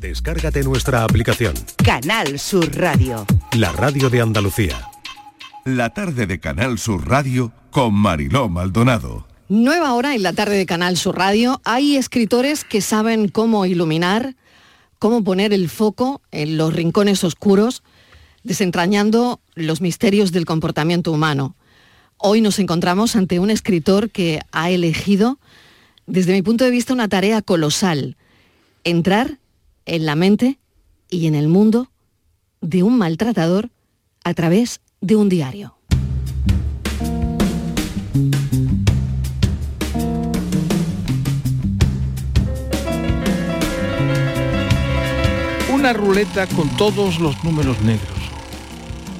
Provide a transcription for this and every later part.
Descárgate nuestra aplicación. Canal Sur Radio. La radio de Andalucía. La tarde de Canal Sur Radio con Mariló Maldonado. Nueva hora en la tarde de Canal Sur Radio. Hay escritores que saben cómo iluminar, cómo poner el foco en los rincones oscuros, desentrañando los misterios del comportamiento humano. Hoy nos encontramos ante un escritor que ha elegido, desde mi punto de vista, una tarea colosal. Entrar en la mente y en el mundo de un maltratador a través de un diario. Una ruleta con todos los números negros.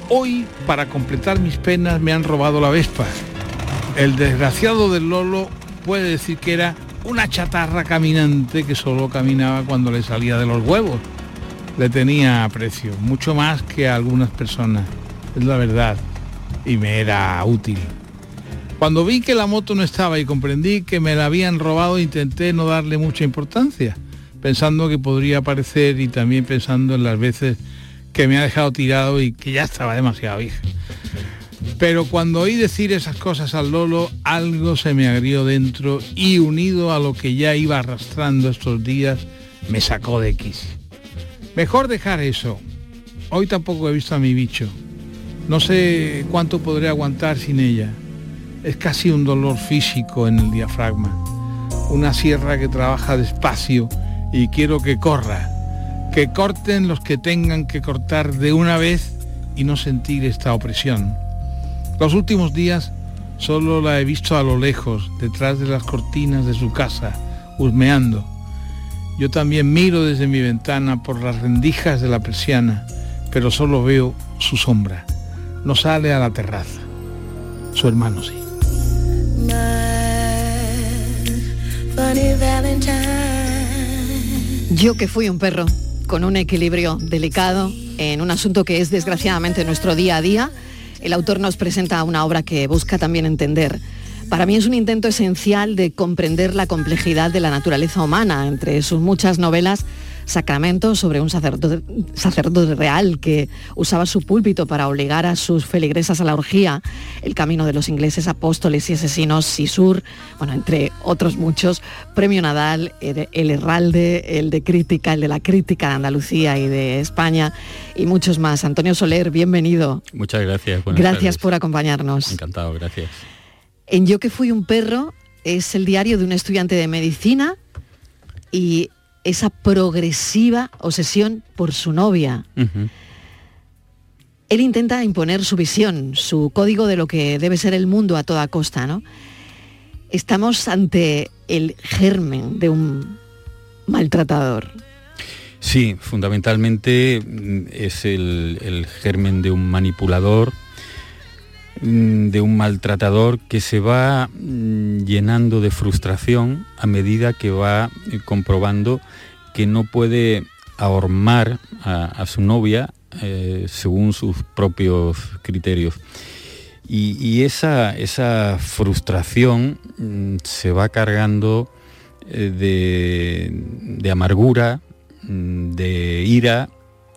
Hoy, para completar mis penas, me han robado la Vespa. El desgraciado del Lolo puede decir que era una chatarra caminante que solo caminaba cuando le salía de los huevos. Le tenía aprecio, mucho más que a algunas personas, es la verdad, y me era útil. Cuando vi que la moto no estaba y comprendí que me la habían robado, intenté no darle mucha importancia, pensando que podría aparecer y también pensando en las veces que me ha dejado tirado y que ya estaba demasiado vieja. Pero cuando oí decir esas cosas al Lolo, algo se me agrió dentro y unido a lo que ya iba arrastrando estos días, me sacó de X. Mejor dejar eso. Hoy tampoco he visto a mi bicho. No sé cuánto podré aguantar sin ella. Es casi un dolor físico en el diafragma. Una sierra que trabaja despacio y quiero que corra. Que corten los que tengan que cortar de una vez y no sentir esta opresión. Los últimos días solo la he visto a lo lejos, detrás de las cortinas de su casa, husmeando. Yo también miro desde mi ventana por las rendijas de la persiana, pero solo veo su sombra. No sale a la terraza. Su hermano sí. Yo que fui un perro con un equilibrio delicado en un asunto que es desgraciadamente nuestro día a día, el autor nos presenta una obra que busca también entender. Para mí es un intento esencial de comprender la complejidad de la naturaleza humana. Entre sus muchas novelas, Sacramento sobre un sacerdote, sacerdote, real que usaba su púlpito para obligar a sus feligresas a la orgía, El camino de los ingleses apóstoles y asesinos, Sisur, bueno, entre otros muchos, Premio Nadal, el, el Herralde, el de Crítica, el de la Crítica de Andalucía y de España y muchos más. Antonio Soler, bienvenido. Muchas gracias. Gracias tardes. por acompañarnos. Encantado, gracias. En Yo que fui un perro es el diario de un estudiante de medicina y esa progresiva obsesión por su novia. Uh -huh. Él intenta imponer su visión, su código de lo que debe ser el mundo a toda costa, ¿no? Estamos ante el germen de un maltratador. Sí, fundamentalmente es el, el germen de un manipulador, de un maltratador que se va llenando de frustración a medida que va comprobando que no puede ahormar a, su novia eh, según sus propios criterios. Y, esa, esa, frustración mm, se va cargando eh, de, de, amargura, mm, de ira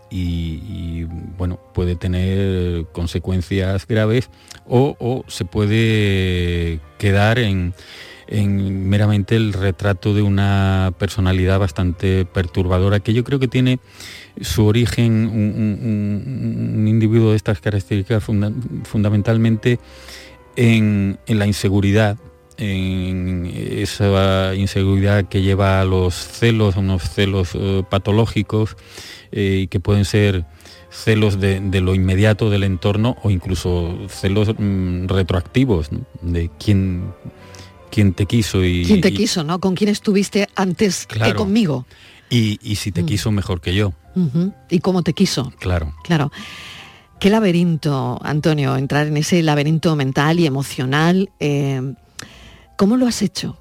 y, bueno, puede tener consecuencias graves o, se puede quedar en, en, meramente el retrato de una personalidad bastante perturbadora que yo creo que tiene su origen un, individuo de estas características funda fundamentalmente en, en, la inseguridad en esa inseguridad que lleva a los celos, a unos celos uh, patológicos eh, que pueden ser celos de, de, lo inmediato del entorno o incluso celos mm, retroactivos ¿no? de quién quién te quiso y quién te quiso no con quién estuviste antes claro, que conmigo y, y, si te mm. quiso mejor que yo. Uh -huh. y cómo te quiso claro. Claro. Qué laberinto Antonio entrar en ese laberinto mental y emocional eh, cómo lo has hecho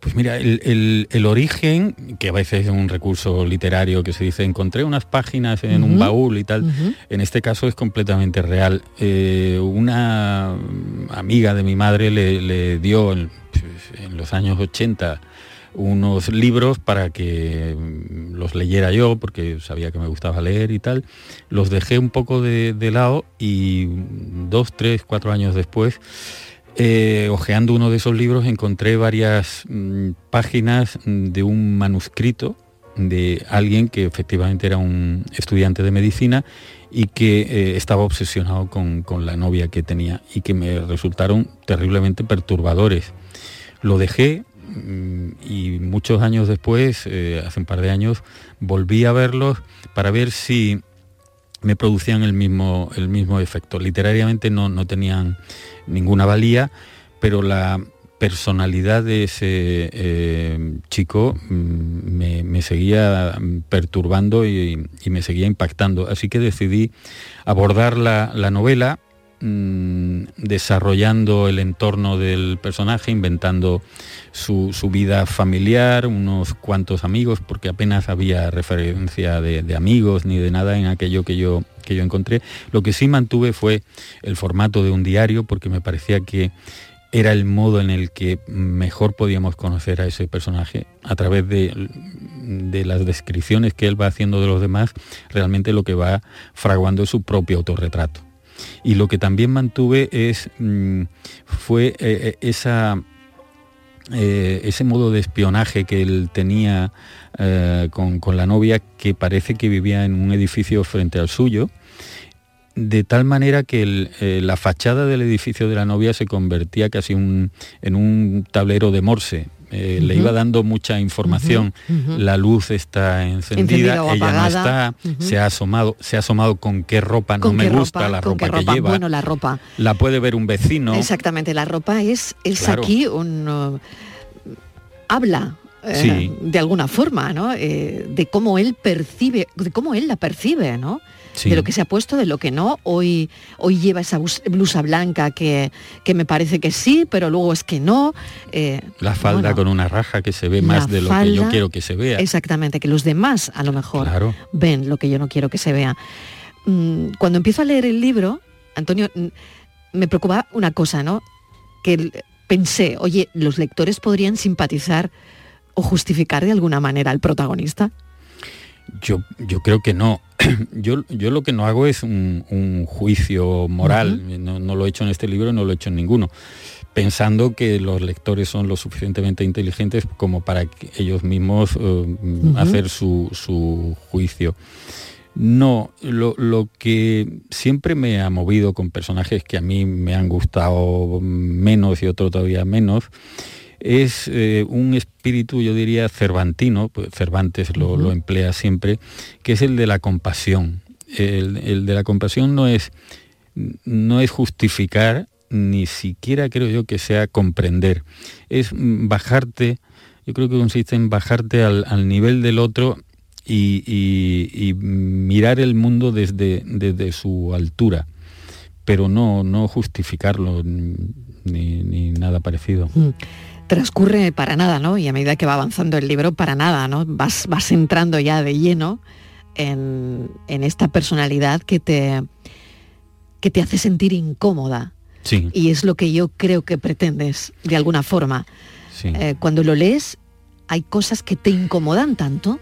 pues mira, el, el, el, origen, que a veces es un recurso literario que se dice, encontré unas páginas en uh -huh. un baúl y tal, uh -huh. en este caso es completamente real. Eh, una amiga de mi madre le, le dio en, en, los años 80 unos libros para que mm, los leyera yo, porque sabía que me gustaba leer y tal. Los dejé un poco de, lado y dos, tres, cuatro años después, eh, ojeando uno de esos libros, encontré varias mm, páginas de un manuscrito de alguien que efectivamente era un estudiante de medicina y que eh, estaba obsesionado con, la novia que tenía y que me resultaron terriblemente perturbadores. Lo dejé mm, y muchos años después, eh, hace un par de años, volví a verlos para ver si me producían el mismo, el mismo efecto. Literariamente no, no tenían ninguna valía, pero la, personalidad de ese eh, chico mm, me, seguía perturbando y, me seguía impactando. Así que decidí abordar la, novela mm, desarrollando el entorno del personaje, inventando su, vida familiar, unos cuantos amigos, porque apenas había referencia de, de amigos ni de nada en aquello que yo, que yo encontré. Lo que sí mantuve fue el formato de un diario, porque me parecía que era el modo en el que mejor podíamos conocer a ese personaje a través de, las descripciones que él va haciendo de los demás, realmente lo que va fraguando es su propio autorretrato. Y lo que también mantuve es, mm, fue eh, eh, esa, eh, ese modo de espionaje que él tenía con, con, la novia, que parece que vivía en un edificio frente al suyo, de tal manera que la fachada del edificio de la novia se convertía casi en un tablero de Morse. Eh, le iba dando mucha información. La luz está encendida, ella no está, se ha asomado, se ha asomado con qué ropa, no me gusta la ropa, que lleva. Bueno, la ropa. La puede ver un vecino. Exactamente, la ropa es, es aquí un uh, habla eh, de alguna forma, ¿no? de cómo él percibe, de cómo él la percibe, ¿no? De lo que se ha puesto, de lo que no. Hoy, hoy lleva esa blusa blanca que, que me parece que sí, pero luego es que no. Eh, la falda con una raja que se ve más de lo que yo quiero que se vea. Exactamente, que los demás a lo mejor ven lo que yo no quiero que se vea. Mm, cuando empiezo a leer el libro, Antonio, mm, me preocupa una cosa, ¿no? Que pensé, oye, los lectores podrían simpatizar o justificar de alguna manera al protagonista. Yo, yo creo que no. Yo, yo lo que no hago es un, juicio moral, no, lo he hecho en este libro, no lo he hecho en ninguno, pensando que los lectores son lo suficientemente inteligentes como para que ellos mismos eh, hacer su, juicio. No, lo, lo, que siempre me ha movido con personajes que a mí me han gustado menos y otro todavía menos, es eh, un espíritu, yo diría, cervantino, pues Cervantes lo, emplea siempre, que es el de la compasión. El, de la compasión no es, no es justificar, ni siquiera creo yo que sea comprender. Es bajarte, yo creo que consiste en bajarte al, nivel del otro y, mirar el mundo desde, desde su altura, pero no, no justificarlo ni, nada parecido transcurre para nada, ¿no? Y a medida que va avanzando el libro, para nada, ¿no? Vas, vas entrando ya de lleno en, esta personalidad que te, que te hace sentir incómoda. Sí. Y es lo que yo creo que pretendes, de alguna forma. Eh, cuando lo lees, hay cosas que te incomodan tanto.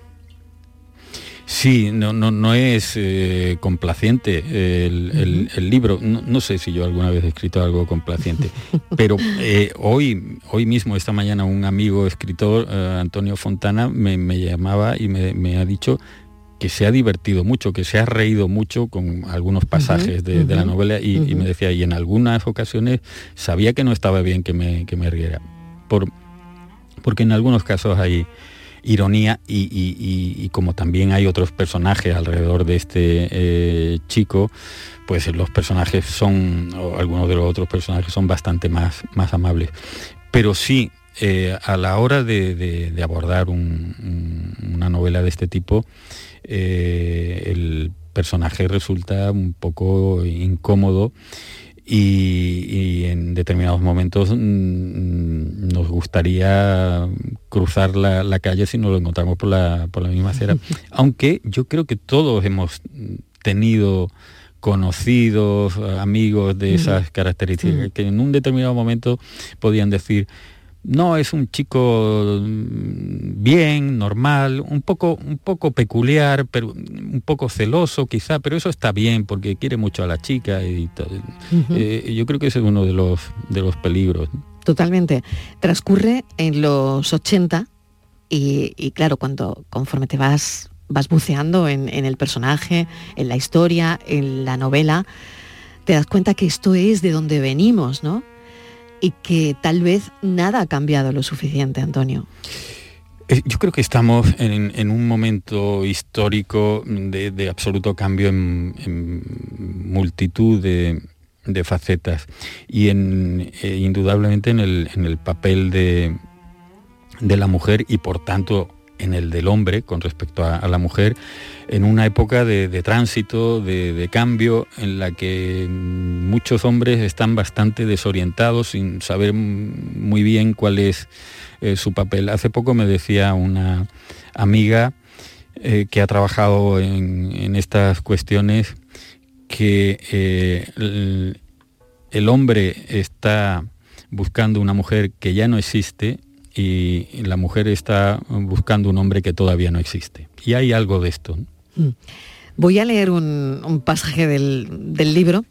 Sí, no, no, no es eh, complaciente el, libro. No, sé si yo alguna vez he escrito algo complaciente, pero eh, hoy, hoy mismo, esta mañana, un amigo escritor, eh, Antonio Fontana, me, llamaba y me, ha dicho que se ha divertido mucho, que se ha reído mucho con algunos pasajes de, la novela y, me decía, y en algunas ocasiones sabía que no estaba bien que me, que me riera, por, porque en algunos casos hay ironía y, como también hay otros personajes alrededor de este eh, chico, pues los personajes son, o algunos de los otros personajes son bastante más, más amables. Pero sí, eh, a la hora de, abordar una novela de este tipo, eh, el personaje resulta un poco incómodo y, en determinados momentos mm, nos gustaría cruzar la, calle si nos lo encontramos por la, por la misma acera. Aunque yo creo que todos hemos tenido conocidos, amigos de esas características, que en un determinado momento podían decir, no, es un chico mm, bien, normal, un poco, un poco peculiar, pero un poco celoso quizá, pero eso está bien porque quiere mucho a la chica y todo. Eh, yo creo que ese es uno de los, de los peligros. Totalmente. Transcurre en los 80 y, claro, cuando conforme te vas, vas buceando en, en el personaje, en la historia, en la novela, te das cuenta que esto es de donde venimos, ¿no? Y que tal vez nada ha cambiado lo suficiente, Antonio. Eh, yo creo que estamos en, un momento histórico de, absoluto cambio en, multitud de, facetas y en, eh, indudablemente en el, papel de, de la mujer y por tanto en el del hombre con respecto a, la mujer, en una época de, tránsito, de, cambio, en la que muchos hombres están bastante desorientados sin saber muy bien cuál es eh, su papel. Hace poco me decía una amiga eh, que ha trabajado en, estas cuestiones que eh, el hombre está buscando una mujer que ya no existe y la mujer está buscando un hombre que todavía no existe. Y hay algo de esto. Mm. Voy a leer un, pasaje del, libro.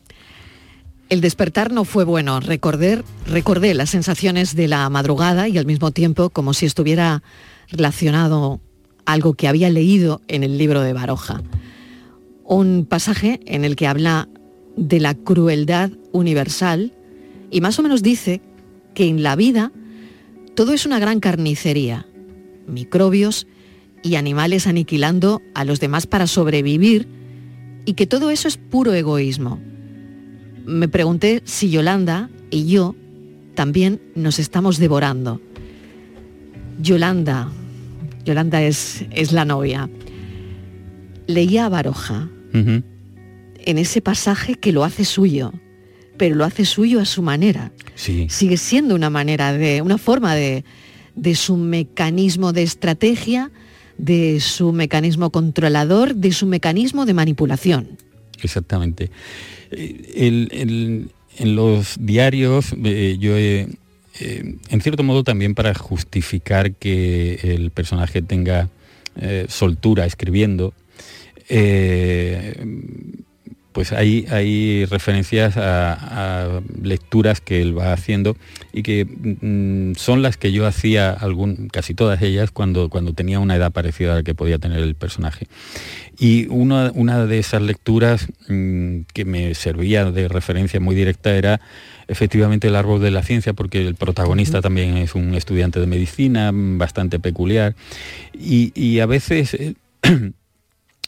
El despertar no fue bueno. Recordé, recordé las sensaciones de la madrugada y al mismo tiempo como si estuviera relacionado algo que había leído en el libro de Baroja. Un pasaje en el que habla de la crueldad universal y más o menos dice que en la vida todo es una gran carnicería, microbios y animales aniquilando a los demás para sobrevivir y que todo eso es puro egoísmo. Me pregunté si Yolanda y yo también nos estamos devorando. Yolanda, Yolanda es, es la novia, leía a Baroja en ese pasaje que lo hace suyo pero lo hace suyo a su manera. Sí. Sigue siendo una manera de, una forma de, su mecanismo de estrategia, de su mecanismo controlador, de su mecanismo de manipulación. Exactamente. Eh, en los diarios eh, yo he, eh, en cierto modo también para justificar que el personaje tenga soltura escribiendo, pues hay, hay referencias a, lecturas que él va haciendo y que mm, son las que yo hacía algún, casi todas ellas cuando, cuando tenía una edad parecida a la que podía tener el personaje. Y una, una de esas lecturas mm, que me servía de referencia muy directa era efectivamente el árbol de la ciencia, porque el protagonista también es un estudiante de medicina bastante peculiar. Y, y a veces... Eh,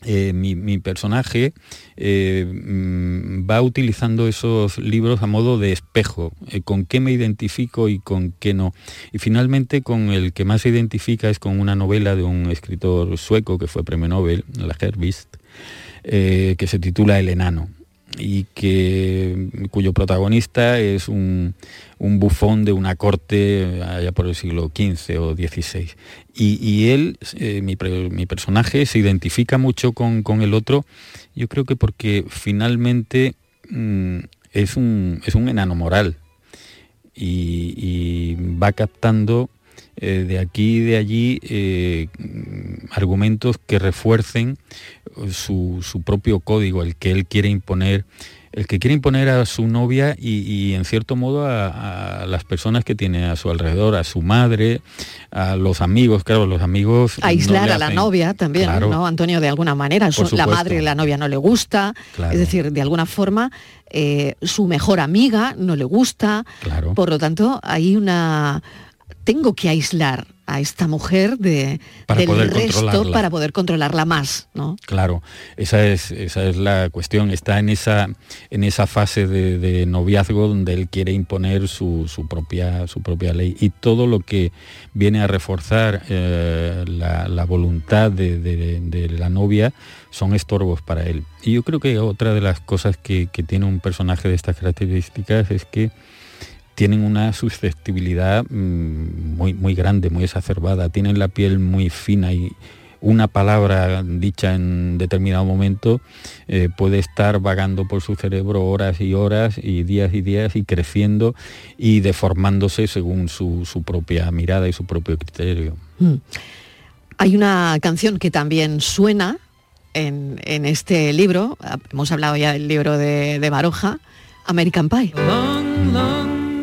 Eh, mi, personaje eh, mm, va utilizando esos libros a modo de espejo, eh, con qué me identifico y con qué no. Y finalmente con el que más se identifica es con una novela de un escritor sueco que fue premio Nobel, la Herbist, que se titula El enano y que, cuyo protagonista es un, bufón de una corte allá por el siglo XV o XVI. Y, él, eh, mi, personaje, se identifica mucho con, el otro, yo creo que porque finalmente mm, es, un, es un enano moral y, va captando eh, de aquí y de allí eh, argumentos que refuercen su, propio código, el que él quiere imponer, el que quiere imponer a su novia y, en cierto modo a, las personas que tiene a su alrededor, a su madre, a los amigos, claro, los amigos. Aislar a la novia también, ¿no, Antonio? De alguna manera, la madre de la novia no le gusta, es decir, de alguna forma eh, su mejor amiga no le gusta, por lo tanto hay una tengo que aislar a esta mujer de, del resto para poder controlarla más, ¿no? Claro, esa es, esa es la cuestión. Está en esa, en esa fase de, noviazgo donde él quiere imponer su, propia, su propia ley. Y todo lo que viene a reforzar eh, la, voluntad de, la novia son estorbos para él. Y yo creo que otra de las cosas que tiene un personaje de estas características es que tienen una susceptibilidad mm, muy, muy grande, muy exacerbada, tienen la piel muy fina y una palabra dicha en determinado momento eh, puede estar vagando por su cerebro horas y horas y días y días y creciendo y deformándose según su, propia mirada y su propio criterio. Mm. Hay una canción que también suena en, este libro, hemos hablado ya del libro de, de Baroja, American Pie.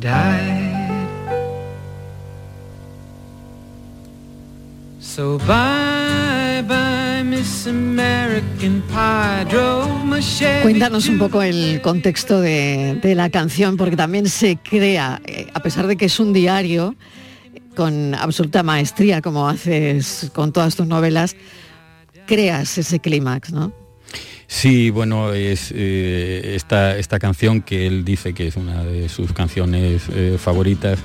died. Cuéntanos un poco el contexto de, la canción, porque también se crea, eh, a pesar de que es un diario, con absoluta maestría, como haces con todas tus novelas, creas ese clímax, ¿no? Sí, bueno, es eh, esta, canción que él dice que es una de sus canciones eh, favoritas,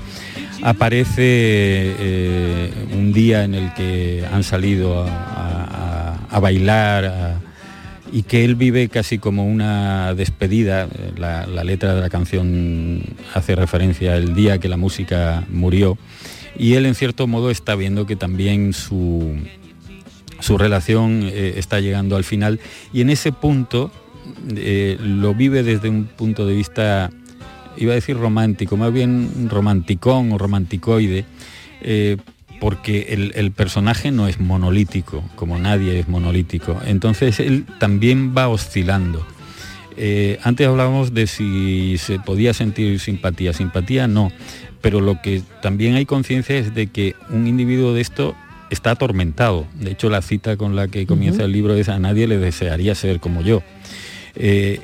aparece eh, un día en el que han salido a, bailar y que él vive casi como una despedida. La, letra de la canción hace referencia al día que la música murió y él en cierto modo está viendo que también su, su relación eh, está llegando al final y en ese punto eh, lo vive desde un punto de vista iba a decir romántico, más bien romanticón o romanticoide, eh, porque el, personaje no es monolítico, como nadie es monolítico. Entonces él también va oscilando. Antes hablábamos de si se podía sentir simpatía. Simpatía no, pero lo que también hay conciencia es de que un individuo de esto está atormentado. De hecho, la cita con la que comienza el libro es a nadie le desearía ser como yo. Eh,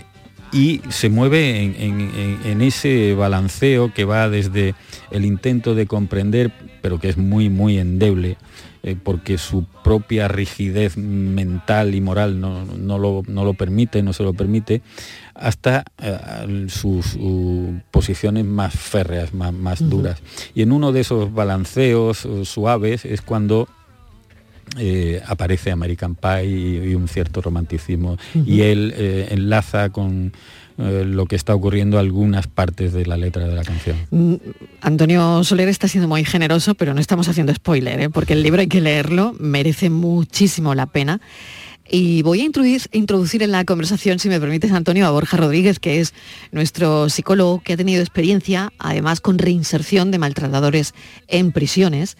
y se mueve en, ese balanceo que va desde el intento de comprender, pero que es muy, muy endeble, eh, porque su propia rigidez mental y moral no, lo, permite, no se lo permite, hasta eh, sus, posiciones más férreas, más, duras. Y en uno de esos balanceos eh, suaves es cuando aparece American Pie y, un cierto romanticismo. Y él enlaza con lo que está ocurriendo algunas partes de la letra de la canción. Mm, Antonio Soler está siendo muy generoso, pero no estamos haciendo spoiler, ¿eh? porque el libro hay que leerlo, merece muchísimo la pena. Y voy a introducir, en la conversación, si me permites, Antonio, a Borja Rodríguez, que es nuestro psicólogo que ha tenido experiencia, además con reinserción de maltratadores en prisiones.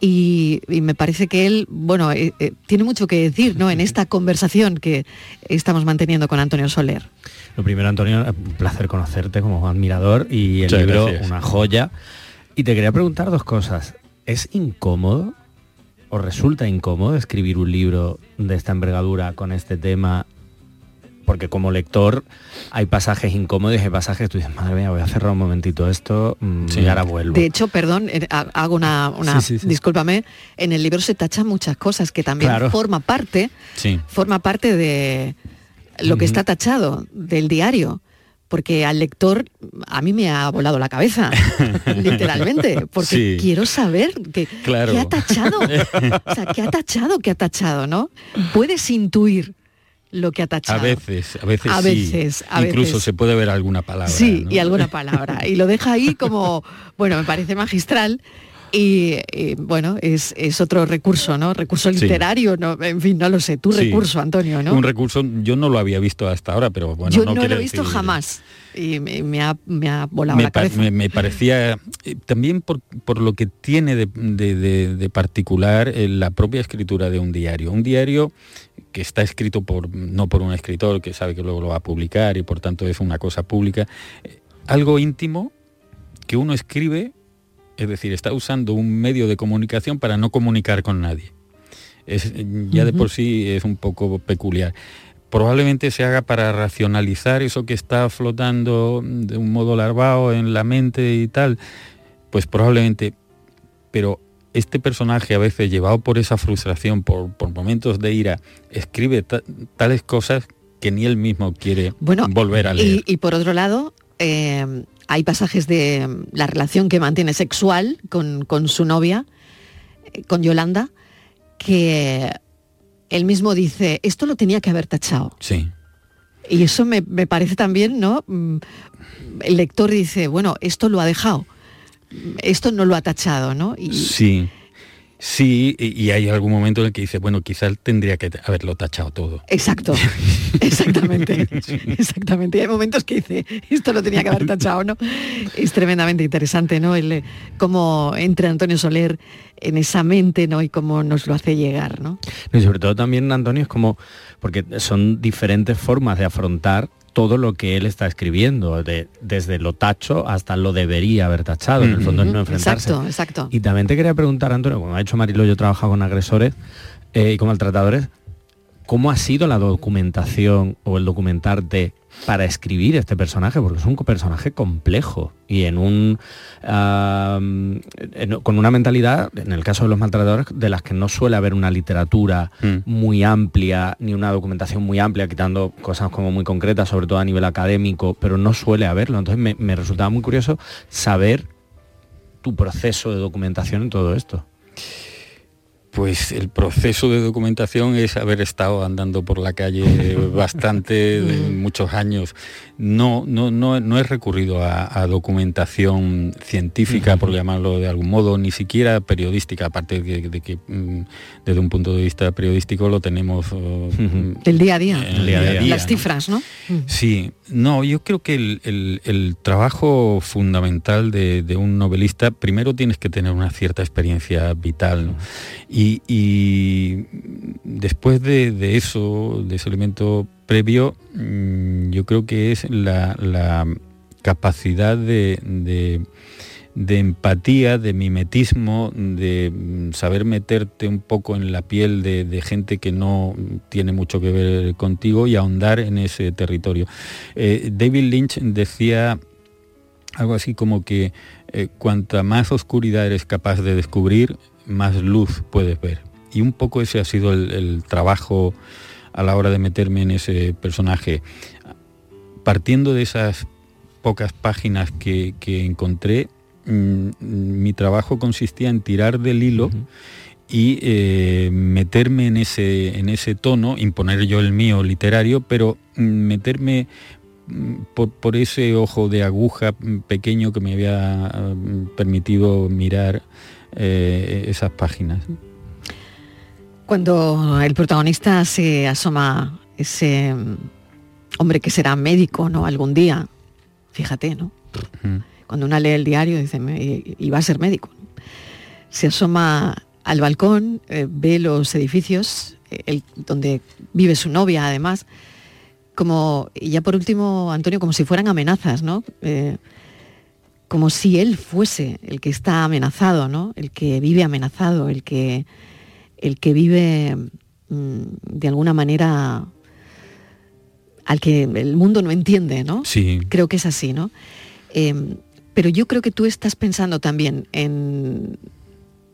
Y, me parece que él, bueno, eh, eh, tiene mucho que decir ¿no? en esta conversación que estamos manteniendo con Antonio Soler. Lo primero, Antonio, un placer conocerte como admirador y el libro una joya. Y te quería preguntar dos cosas. ¿Es incómodo o resulta incómodo escribir un libro de esta envergadura con este tema porque como lector hay pasajes incómodos y hay pasajes que tú dices, madre mía, voy a cerrar un momentito esto mm, y ahora vuelvo. De hecho, perdón, eh, hago una, una discúlpame, en el libro se tachan muchas cosas que también forma parte, forma parte de lo que está tachado del diario porque al lector a mí me ha volado la cabeza, literalmente, porque quiero saber qué ha tachado, o sea, qué ha tachado, qué ha tachado, ¿no? Puedes intuir lo que ha tachado. A veces, a veces, a veces, Incluso se puede ver alguna palabra. Sí, y alguna palabra. Y lo deja ahí como, bueno, me parece magistral. Y, bueno, es, otro recurso, ¿no? Recurso literario, no, en fin, no lo sé. Tu recurso, Antonio, ¿no? Un recurso, yo no lo había visto hasta ahora, pero bueno. Yo no, lo he visto jamás. Y me, ha, volado la cabeza. Me, parecía, eh, también por, lo que tiene de, particular eh, la propia escritura de un diario. Un diario que está escrito por, no por un escritor que sabe que luego lo va a publicar y por tanto es una cosa pública. Eh, algo íntimo que uno escribe es decir, está usando un medio de comunicación para no comunicar con nadie. Es, ya de por sí es un poco peculiar. Probablemente se haga para racionalizar eso que está flotando de un modo larvado en la mente y tal. Pues probablemente, pero este personaje a veces llevado por esa frustración, por, momentos de ira, escribe tales cosas que ni él mismo quiere volver a leer. Y, por otro lado, eh, hay pasajes de mm, la relación que mantiene sexual con, su novia, eh, con Yolanda, que él mismo dice, esto lo tenía que haber tachado. Sí. Y eso me, parece también, ¿no? Mm, el lector dice, bueno, esto lo ha dejado, esto no lo ha tachado, ¿no? Y, sí. Sí, y hay algún momento en el que dice, bueno, quizás tendría que haberlo tachado todo. Exacto, exactamente, exactamente. Y hay momentos que dice, esto lo tenía que haber tachado, ¿no? Es tremendamente interesante, ¿no? El, cómo entra Antonio Soler en esa mente, ¿no? Y cómo nos lo hace llegar, ¿no? Y sobre todo también, Antonio, es como, porque son diferentes formas de afrontar todo lo que él está escribiendo, desde lo tacho hasta lo debería haber tachado, en el fondo es no enfrentarse. Exacto, exacto. Y también te quería preguntar, Antonio, como ha hecho Marilo, yo he trabajado con agresores eh, y con maltratadores, ¿cómo ha sido la documentación o el documentarte para escribir este personaje, porque es un personaje complejo y en un con una mentalidad, en el caso de los maltratadores, de las que no suele haber una literatura mm. muy amplia, ni una documentación muy amplia, quitando cosas como muy concretas, sobre todo a nivel académico, pero no suele haberlo. Entonces me, me resultaba muy curioso saber tu proceso de documentación en todo esto. Pues el proceso de documentación es haber estado andando por la calle bastante, de muchos años. No, no, no, no he recurrido a, documentación científica, por llamarlo de algún modo, ni siquiera periodística, aparte de, que mm, desde un punto de vista periodístico lo tenemos... Uh, Del día a día, las cifras, ¿no? Sí, no, yo creo que el, trabajo fundamental de, un novelista, primero tienes que tener una cierta experiencia vital, y, después de, eso, de ese elemento previo, mm, yo creo que es la, capacidad de, empatía, de mimetismo, de mm, saber meterte un poco en la piel de, gente que no tiene mucho que ver contigo y ahondar en ese territorio. Eh, David Lynch decía algo así como que eh, cuanta más oscuridad eres capaz de descubrir, más luz puedes ver. Y un poco ese ha sido el, trabajo a la hora de meterme en ese personaje. Partiendo de esas pocas páginas que, encontré, mm, mi trabajo consistía en tirar del hilo y eh, meterme en ese, en ese tono, imponer yo el mío literario, pero mm, meterme mm, por, ese ojo de aguja pequeño que me había permitido mirar eh, esas páginas. Cuando el protagonista se asoma, ese hombre que será médico, ¿no? Algún día, fíjate, ¿no? Cuando una lee el diario dice, y va a ser médico. Se asoma al balcón, eh, ve los edificios, el, donde vive su novia además, como, y ya por último, Antonio, como si fueran amenazas, ¿no? Eh, como si él fuese el que está amenazado, ¿no? El que vive amenazado, el que, el que vive mm, de alguna manera al que el mundo no entiende, ¿no? Sí. Creo que es así, ¿no? Em, pero yo creo que tú estás pensando también en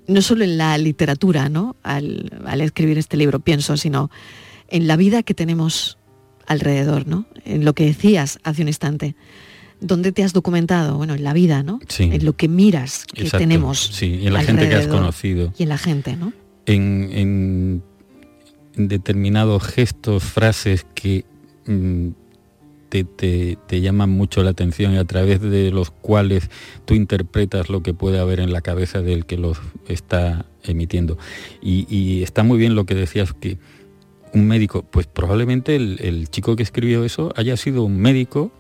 no solo en la literatura, ¿no? Al, al escribir este libro, pienso, sino en la vida que tenemos alrededor, ¿no? En lo que decías hace un instante ¿Dónde te has documentado? Bueno, en la vida, ¿no? Sí. En lo que miras que tenemos. Sí, en la gente que has conocido. Y en la gente, ¿no? En, determinados gestos, frases que mm, te, te, llaman mucho la atención y a través de los cuales tú interpretas lo que puede haber en la cabeza del que los está emitiendo. Y, está muy bien lo que decías que un médico, pues probablemente el, chico que escribió eso haya sido un médico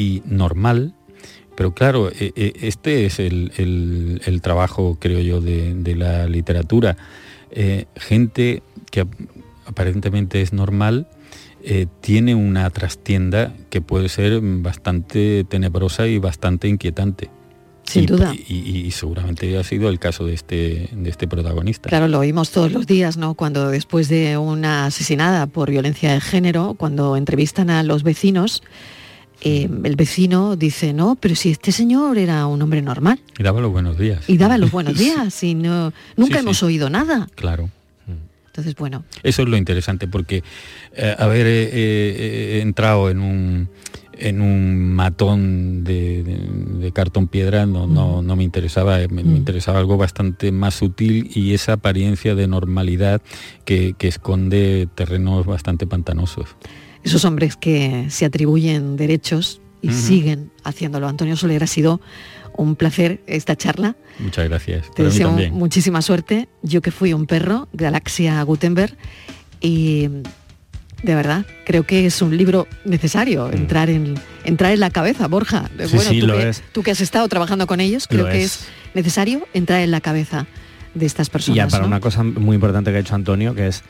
y normal, pero claro, e, e, este es el, trabajo, creo yo, de, la literatura. Eh, gente que aparentemente es normal, eh, tiene una trastienda que puede ser bastante tenebrosa y bastante inquietante. Sin duda. Y, seguramente ha sido el caso de este, de este protagonista. Claro, lo oímos todos los días, ¿no? Cuando después de una asesinada por violencia de género, cuando entrevistan a los vecinos, eh, el vecino dice, no, pero si este señor era un hombre normal. Y daba los buenos días. Y daba los buenos días y no, nunca hemos oído nada. Claro. Entonces, bueno. Eso es lo interesante, porque eh, haber eh, entrado en un, en un matón de, cartón piedra no, no, no, me interesaba, me, mm. interesaba algo bastante más sutil y esa apariencia de normalidad que, esconde terrenos bastante pantanosos. Esos hombres que se atribuyen derechos y siguen haciéndolo. Antonio Soler ha sido un placer esta charla. Muchas gracias. Te deseo muchísima suerte. Yo que fui un perro, Galaxia Gutenberg, y de verdad, creo que es un libro necesario, mm. entrar, en, entrar en la cabeza, Borja. Sí, sí, tú, lo que, es. tú que has estado trabajando con ellos, creo que es. necesario entrar en la cabeza de estas personas. Y ya para una cosa muy importante que ha hecho Antonio, que es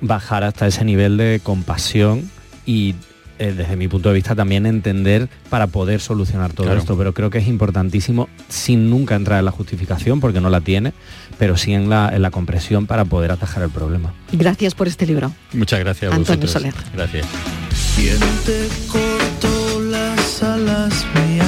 bajar hasta ese nivel de compasión y eh, desde mi punto de vista, también entender para poder solucionar todo esto. Pero creo que es importantísimo, sin nunca entrar en la justificación, porque no la tiene, pero sí en la, en la compresión para poder atajar el problema. Gracias por este libro. Muchas gracias a Antonio Soler. Gracias. las alas, mi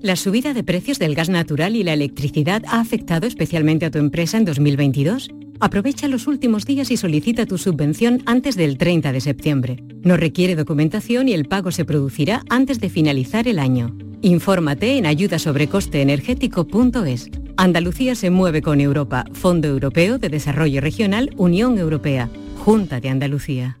¿La subida de precios del gas natural y la electricidad ha afectado especialmente a tu empresa en 2022? Aprovecha los últimos días y solicita tu subvención antes del 30 de septiembre. No requiere documentación y el pago se producirá antes de finalizar el año. Infórmate en ayudasobrecosteenergético.es. Andalucía se mueve con Europa, Fondo Europeo de Desarrollo Regional, Unión Europea, Junta de Andalucía.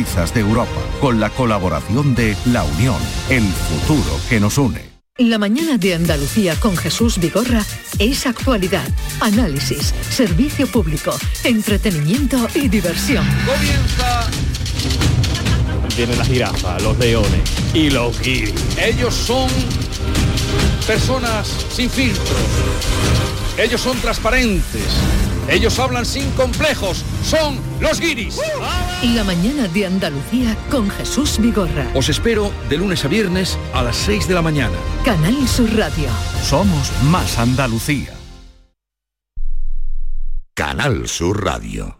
de Europa, con la colaboración de La Unión, el futuro que nos une. La mañana de Andalucía con Jesús Vigorra es actualidad, análisis, servicio público, entretenimiento y diversión. Comienza. Vienen las jirafas, los leones y los guiris. Ellos son personas sin filtros. Ellos son transparentes ellos hablan sin complejos. Son los guiris. La mañana de Andalucía con Jesús Vigorra. Os espero de lunes a viernes a las 6 de la mañana. Canal Sur Radio. Somos más Andalucía. Canal Sur Radio.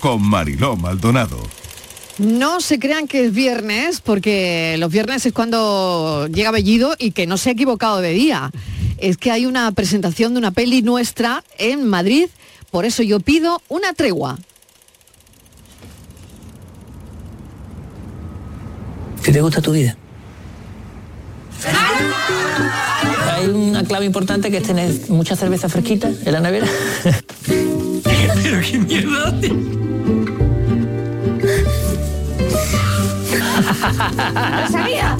con Mariló Maldonado. No se crean que es viernes, porque los viernes es cuando llega Bellido y que no se ha equivocado de día. Es que hay una presentación de una peli nuestra en Madrid, por eso yo pido una tregua. ¿Qué te gusta tu vida? Hay una clave importante que es tener mucha cerveza fresquita en la nevera. Pero qué mierda. ¡Lo sabía!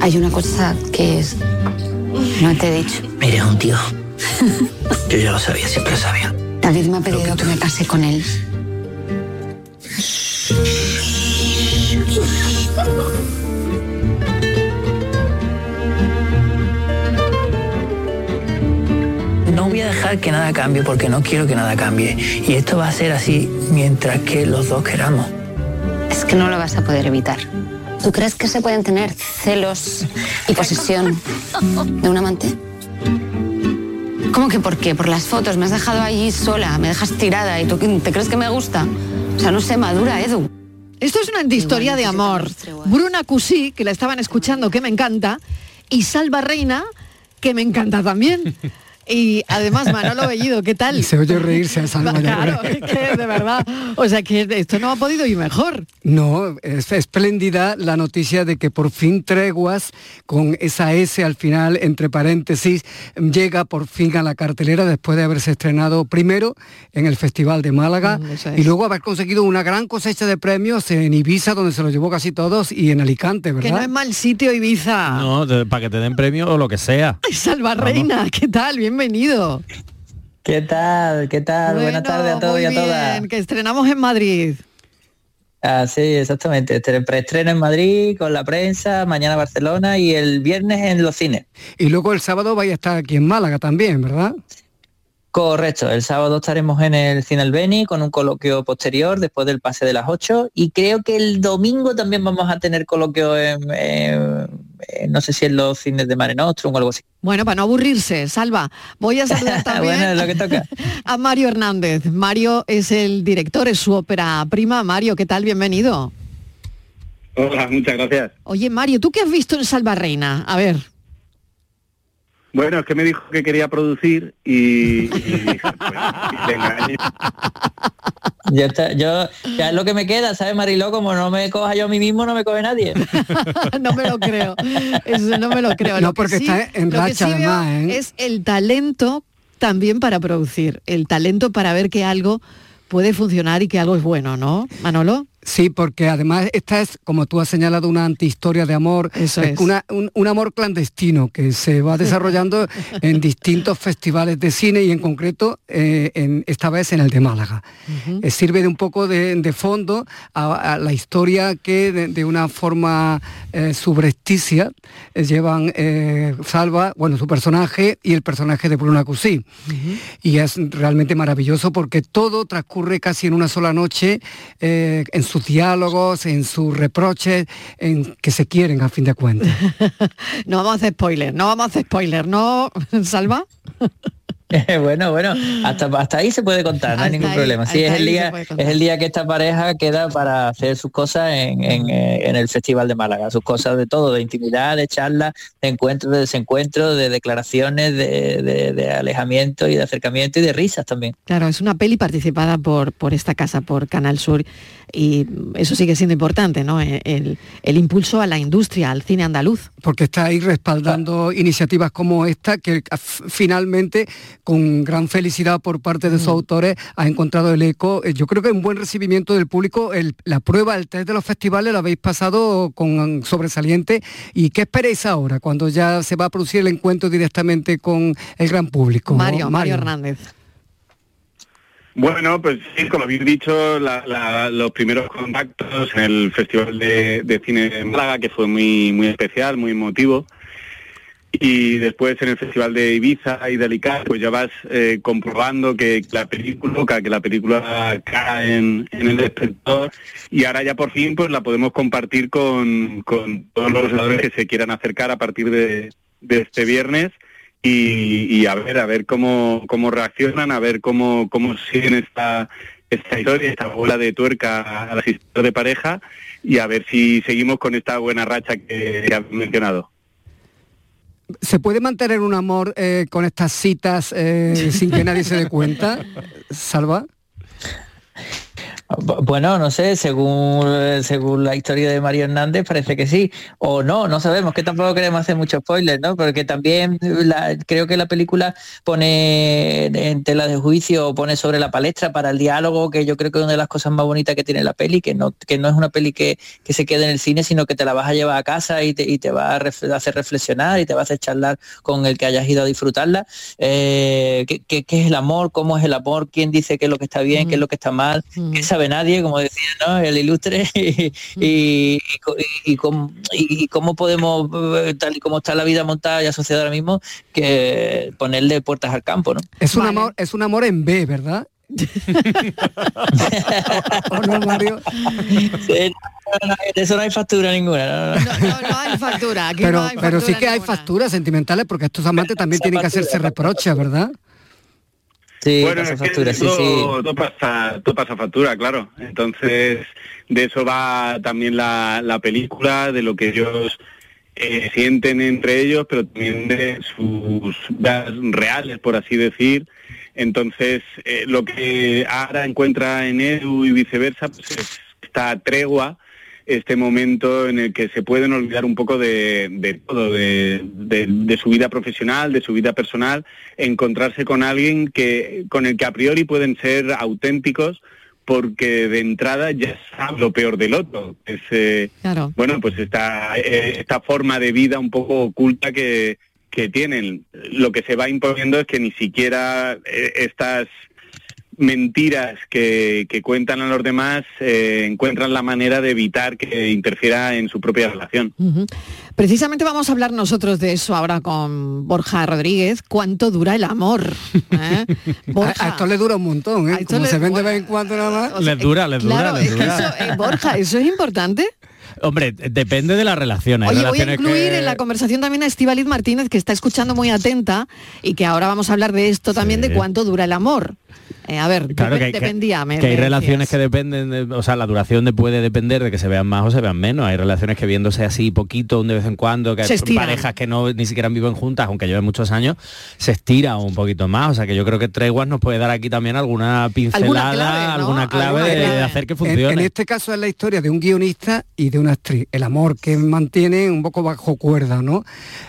Hay una cosa que es... No te he dicho. Eres un tío. Yo ya lo sabía, siempre lo sabía. David me ha pedido que me case con él. No voy a dejar que nada cambie porque no quiero que nada cambie. Y esto va a ser así mientras que los dos queramos. Es que no lo vas a poder evitar. ¿Tú crees que se pueden tener celos y posesión de un amante? ¿Cómo que por qué? Por las fotos. Me has dejado allí sola, me dejas tirada y tú te crees que me gusta. O sea, no sé, madura, Edu. Esto es una antihistoria de amor. Bruna Cusí, que la estaban escuchando, que me encanta, y Salva Reina, que me encanta también. Y además, Manolo Bellido, ¿qué tal? Se oye reírse a Salva. Claro, es que de verdad. O sea que esto no ha podido ir mejor. No, es espléndida la noticia de que por fin Treguas, con esa S al final, entre paréntesis, llega por fin a la cartelera después de haberse estrenado primero en el Festival de Málaga Mm, y luego haber conseguido una gran cosecha de premios en Ibiza, donde se los llevó casi todos, y en Alicante, ¿verdad? Que no es mal sitio Ibiza. No, para que te den premio o lo que sea. Ay, Salva Reina, ¿qué tal? Bienvenido. ¿Qué tal? ¿Qué tal? Buenas tardes a todos muy y a todas. bien, que estrenamos en Madrid. Ah, sí, exactamente. Preestreno en Madrid con la prensa, mañana Barcelona y el viernes en los cines. Y luego el sábado vaya a estar aquí en Málaga también, ¿verdad? Correcto, el sábado estaremos en el Cine El Beni con un coloquio posterior después del pase de las 8 y creo que el domingo también vamos a tener coloquio en, en- en- no sé si en los cines de Mare Nostrum o algo así. Bueno, para no aburrirse, Salva, voy a saludar también bueno, lo que toca. a Mario Hernández. Mario es el director, es su ópera prima. Mario, ¿qué tal? Bienvenido. Hola, muchas gracias. Oye, Mario, ¿tú qué has visto en Salva Reina? A ver. Bueno, es que me dijo que quería producir y, y dije, pues, venga, Ya está, yo, ya es lo que me queda, ¿sabes, Mariló? Como no me coja yo a mí mismo, no me coge nadie. no me lo creo. Eso no me lo creo. No, Lo porque está en lo que racha sí además, ¿eh? Es el talento también para producir, el talento para ver que algo puede funcionar y que algo es bueno, ¿no, Manolo? Sí, porque además esta es, como tú has señalado, una antihistoria de amor, Eso es. una- un, un amor clandestino que se va desarrollando en distintos festivales de cine y en concreto eh, en, esta vez en el de Málaga. Eh, sirve de un poco de, de fondo a, a la historia que de, de una forma eh, subrepticia eh, llevan eh, Salva, bueno, su personaje y el personaje de Bruna Cusí. Y es realmente maravilloso porque todo transcurre casi en una sola noche, eh, en sus diálogos, en sus reproches, en que se quieren a fin de cuentas. No vamos a hacer spoiler, no vamos a hacer spoiler, ¿no, Salva? bueno, bueno, hasta, hasta ahí se puede contar, no hay ningún problema. Sí, es el día, es el día que esta pareja queda para hacer sus cosas en, eh, en, el Festival de Málaga, sus cosas de todo, de intimidad, de charlas, de encuentros, de desencuentros, de declaraciones, de, de, alejamiento y de acercamiento y de risas también. Claro, es una peli participada por, por esta casa, por Canal Sur, y eso sigue siendo importante, ¿no? E, el, el impulso a la industria, al cine andaluz. Porque está ahí respaldando iniciativas como esta que finalmente con gran felicidad por parte de sus autores ha encontrado el eco. Eh, yo creo que un buen recibimiento del público. la prueba, el test de los festivales lo habéis pasado con sobresaliente. ¿Y qué esperéis ahora cuando ya se va a producir el encuentro directamente con el gran público? Mario, Mario Hernández. Bueno, pues sí, como habéis dicho, los primeros contactos en el Festival de, Cine de Málaga, que fue muy, muy especial, muy emotivo, y después en el Festival de Ibiza y de Alicante, pues ya vas eh, comprobando que la película, que la película cae en, el espectador y ahora ya por fin pues la podemos compartir con, todos los que se quieran acercar a partir de, este viernes y, a ver, a ver cómo, cómo reaccionan, a ver cómo, cómo siguen esta, esta historia, esta bola de tuerca a la historias de pareja y a ver si seguimos con esta buena racha que, que mencionado. ¿Se puede mantener un amor eh, con estas citas eh, sin que nadie se dé cuenta? Salva. Bueno, no sé, según, según la historia de Mario Hernández parece que sí, o no, no sabemos, que tampoco queremos hacer mucho spoilers, ¿no? Porque también creo que la película pone en tela de juicio, pone sobre la palestra para el diálogo, que yo creo que es una de las cosas más bonitas que tiene la peli, que no, que no es una peli que, se quede en el cine, sino que te la vas a llevar a casa y te, va a, hacer reflexionar y te va a hacer charlar con el que hayas ido a disfrutarla. Eh, ¿qué, es el amor? ¿Cómo es el amor? ¿Quién dice qué es lo que está bien? ¿Qué es lo que está mal? ¿Qué sabe nadie, como decía, ¿no? El ilustre y, y, cómo, podemos, eh, tal y como está la vida montada y asociada ahora mismo, que ponerle puertas al campo, ¿no? Es un amor, es un amor en B, ¿verdad? no, Mario? de eso no hay factura ninguna. No, hay factura. pero, pero sí que hay facturas sentimentales porque estos amantes también tienen que hacerse reproches, ¿verdad? Sí, bueno, pasa factura, sí, todo, pasa, todo pasa factura, claro. Entonces, de eso va también la, película, de lo que ellos eh, sienten entre ellos, pero también de sus reales, por así decir. Entonces, eh, lo que ahora encuentra en Edu y viceversa, pues es esta tregua este momento en el que se pueden olvidar un poco de, todo, de, su vida profesional, de su vida personal, encontrarse con alguien que, con el que a priori pueden ser auténticos porque de entrada ya sabe lo peor del otro. Es, eh, Bueno, pues esta, eh, esta forma de vida un poco oculta que, que tienen. Lo que se va imponiendo es que ni siquiera eh, estas mentiras que, cuentan a los demás eh, encuentran la manera de evitar que interfiera en su propia relación. Precisamente vamos a hablar nosotros de eso ahora con Borja Rodríguez. ¿Cuánto dura el amor? ¿Eh? A, esto le dura un montón, ¿eh? Como se vende de vez en cuando nada más. les dura, les dura. Eh, Borja, ¿eso es importante? Hombre, depende de la relación. Oye, voy a incluir en la conversación también a Estivaliz Martínez, que está escuchando muy atenta y que ahora vamos a hablar de esto también, de cuánto dura el amor. Eh, a ver, claro que hay, dependía. Que, hay relaciones que dependen, o sea, la duración de, puede depender de que se vean más o se vean menos. Hay relaciones que viéndose así poquito, de vez en cuando, que hay parejas que no ni siquiera viven juntas, aunque lleven muchos años, se estira un poquito más. O sea, que yo creo que Treguas nos puede dar aquí también alguna pincelada, alguna clave, de, hacer que funcione. En, este caso es la historia de un guionista y de una actriz. El amor que mantiene un poco bajo cuerda, ¿no?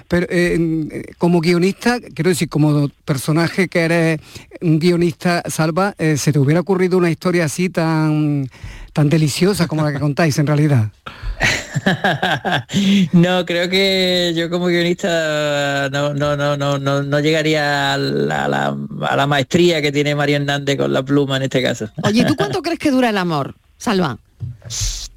Pero eh, como guionista, quiero decir, como personaje que eres un guionista Salva, eh, ¿se te hubiera ocurrido una historia así tan, tan deliciosa como la que contáis en realidad? no, creo que yo como guionista no, no, no, no, no, llegaría a la, a la maestría que tiene Mario Hernández con la pluma en este caso. Oye, ¿tú cuánto crees que dura el amor, Salva?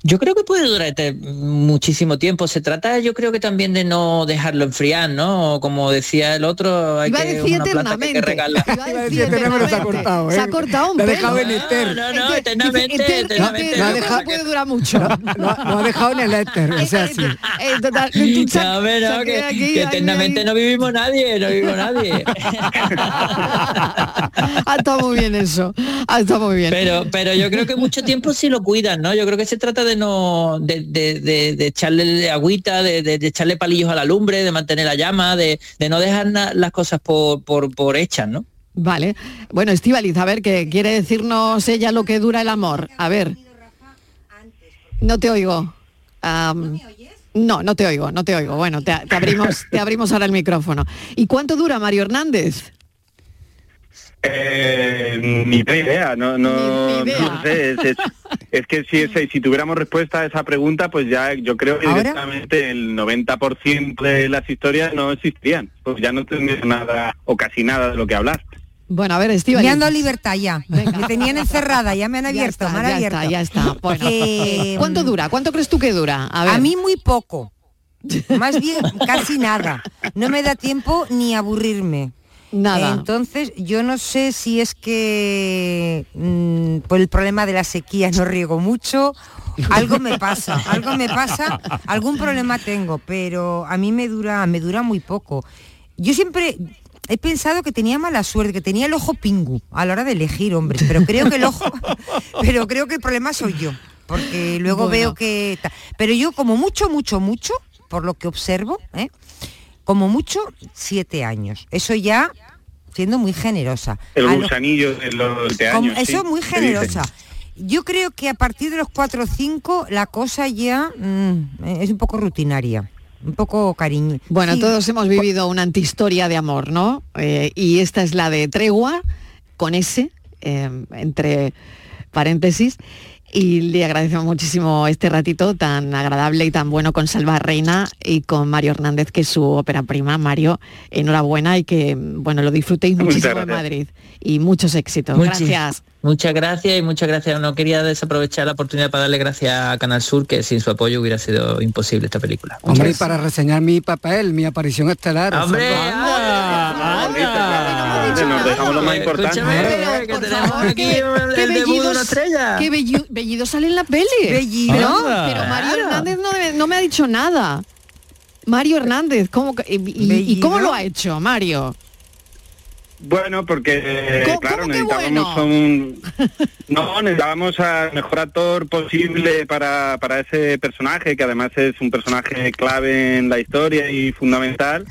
Yo creo que puede durar este muchísimo tiempo. Se trata, yo creo que también de no dejarlo enfriar, ¿no? Como decía el otro, hay Iba que decir una planta que hay que regalar. Iba a decir eternamente. Se ha cortado, Se ha cortado un pelo. éter. No, no, eternamente, Eter- eternamente. eter- Lo ha no dejado- puede durar mucho. Lo, ha- lo ha dejado en el éter, o sea, sí. Eh, total, No, no, saqué que, aquí, que eternamente ahí. no vivimos nadie, no vivimos nadie. Ha estado muy bien eso. Ha estado muy bien. Pero, pero yo creo que mucho tiempo sí lo cuidan, ¿no? Yo creo que se trata de no, de, de- de- de echarle agüita, de, de- de echarle palillos a la lumbre, de mantener la llama, de, de no dejar na- las cosas por, por, por hechas, ¿no? Vale. Bueno, Estivaliz, a ver, ¿qué quiere decirnos ella lo que dura el amor? A ver. No te oigo. No, no te oigo, no te oigo. Bueno, te, te abrimos, te abrimos ahora el micrófono. ¿Y cuánto dura Mario Hernández? Eh, ni idea, no, no, Ni idea. no sé, es, es- es que si, ese- si tuviéramos respuesta a esa pregunta, pues ya yo creo que ¿Ahora? directamente el 90% de las historias no existirían, pues ya no tendría nada o casi nada de lo que hablar. Bueno, a ver, Me han dado libertad ya. Me tenían encerrada, ya me han Ya abierto, está, me han ya abierto. está, ya está. Bueno, eh, ¿cuánto dura? ¿Cuánto crees tú que dura? A ver. A mí muy poco. Más bien casi nada. No me da tiempo ni aburrirme. Nada. Entonces, yo no sé si es que mm, por el problema de la sequía no riego mucho. Algo me pasa, algo me pasa, algún problema tengo, pero a mí me dura, me dura muy poco. Yo siempre he pensado que tenía mala suerte, que tenía el ojo pingu a la hora de elegir hombres, pero creo que el ojo, pero creo que el problema soy yo, porque luego Bueno. veo que, pero yo como mucho, mucho, mucho, por lo que observo, ¿eh? Como mucho siete años. Eso ya siendo muy generosa. El A lo- gusanillo de los 20 como- años. eso sí, es muy generosa. Yo creo que a partir de los 4 o 5 la cosa ya mm, es un poco rutinaria, un poco cariño. Bueno, Sí, todos hemos vivido una antihistoria de amor, ¿no? Eh, y esta es la de Tregua, con S, eh, entre paréntesis. Y le agradecemos muchísimo este ratito tan agradable y tan bueno con Salva Reina y con Mario Hernández, que es su ópera prima. Mario, enhorabuena y que, bueno, lo disfrutéis muchísimo en. Madrid. Y muchos éxitos. Muchis- Gracias. Muchas gracias y muchas gracias. No quería desaprovechar la oportunidad para darle gracias a Canal Sur, que sin su apoyo hubiera sido imposible esta película. Muchas Hombre, y para reseñar mi papel, mi aparición estelar. ¡Hombre, Salva. Nos dejamos lo más importante. Escúchame, que tenemos aquí el, el debut de una estrella. Que Bellido, Bellido sale en la peli. Bellido. Pero, Mario Hernández no, me- no me ha dicho nada. Mario Hernández, ¿cómo, que- y, y- y cómo lo ha hecho, Mario? Bueno, porque eh, ¿Cómo- claro, necesitábamos bueno? un no, necesitábamos al mejor actor posible para, para ese personaje, que además es un personaje clave en la historia y fundamental.